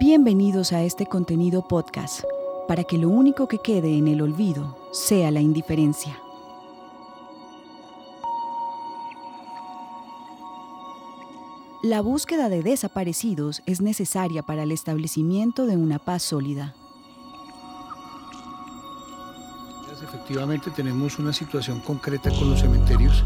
Bienvenidos a este contenido podcast, para que lo único que quede en el olvido sea la indiferencia. La búsqueda de desaparecidos es necesaria para el establecimiento de una paz sólida. Efectivamente tenemos una situación concreta con los cementerios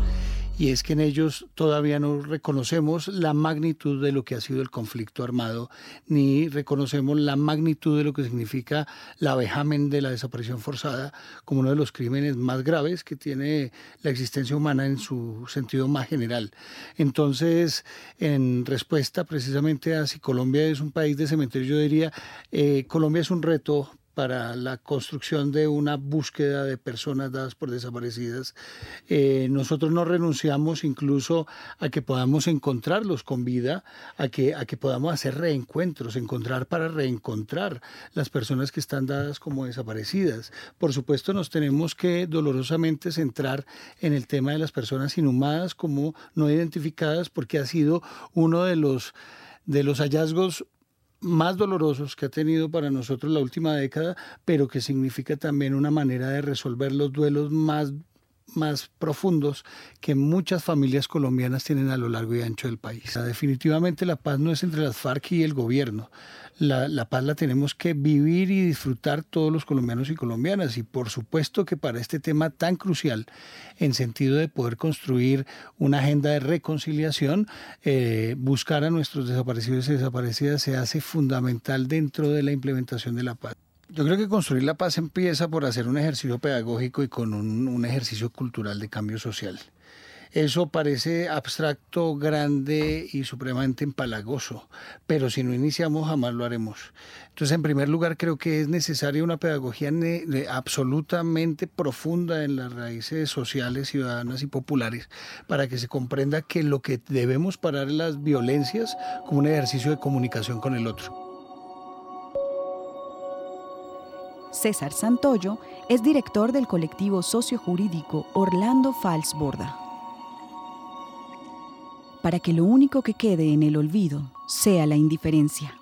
y es que en ellos todavía no reconocemos la magnitud de lo que ha sido el conflicto armado, ni reconocemos la magnitud de lo que significa la vejamen de la desaparición forzada como uno de los crímenes más graves que tiene la existencia humana en su sentido más general. Entonces, en respuesta precisamente a si Colombia es un país de cementerio, yo diría, eh, Colombia es un reto para la construcción de una búsqueda de personas dadas por desaparecidas. Eh, nosotros no renunciamos incluso a que podamos encontrarlos con vida, a que, a que podamos hacer reencuentros, encontrar para reencontrar las personas que están dadas como desaparecidas. Por supuesto, nos tenemos que dolorosamente centrar en el tema de las personas inhumadas como no identificadas, porque ha sido uno de los de los hallazgos más dolorosos que ha tenido para nosotros la última década, pero que significa también una manera de resolver los duelos más más profundos que muchas familias colombianas tienen a lo largo y ancho del país. Definitivamente la paz no es entre las FARC y el gobierno. La, paz la tenemos que vivir y disfrutar todos los colombianos y colombianas. Y por supuesto que para este tema tan crucial, en sentido de poder construir una agenda de reconciliación, eh, buscar a nuestros desaparecidos y desaparecidas se hace fundamental dentro de la implementación de la paz. Yo creo que construir la paz empieza por hacer un ejercicio pedagógico y con un, ejercicio cultural de cambio social. Eso parece abstracto, grande y supremamente empalagoso, pero si no iniciamos jamás lo haremos. Entonces, en primer lugar, creo que es necesaria una pedagogía absolutamente profunda en las raíces sociales, ciudadanas y populares para que se comprenda que lo que debemos parar es las violencias como un ejercicio de comunicación con el otro. César Santoyo es director del colectivo sociojurídico Orlando Falsborda. Para que lo único que quede en el olvido sea la indiferencia.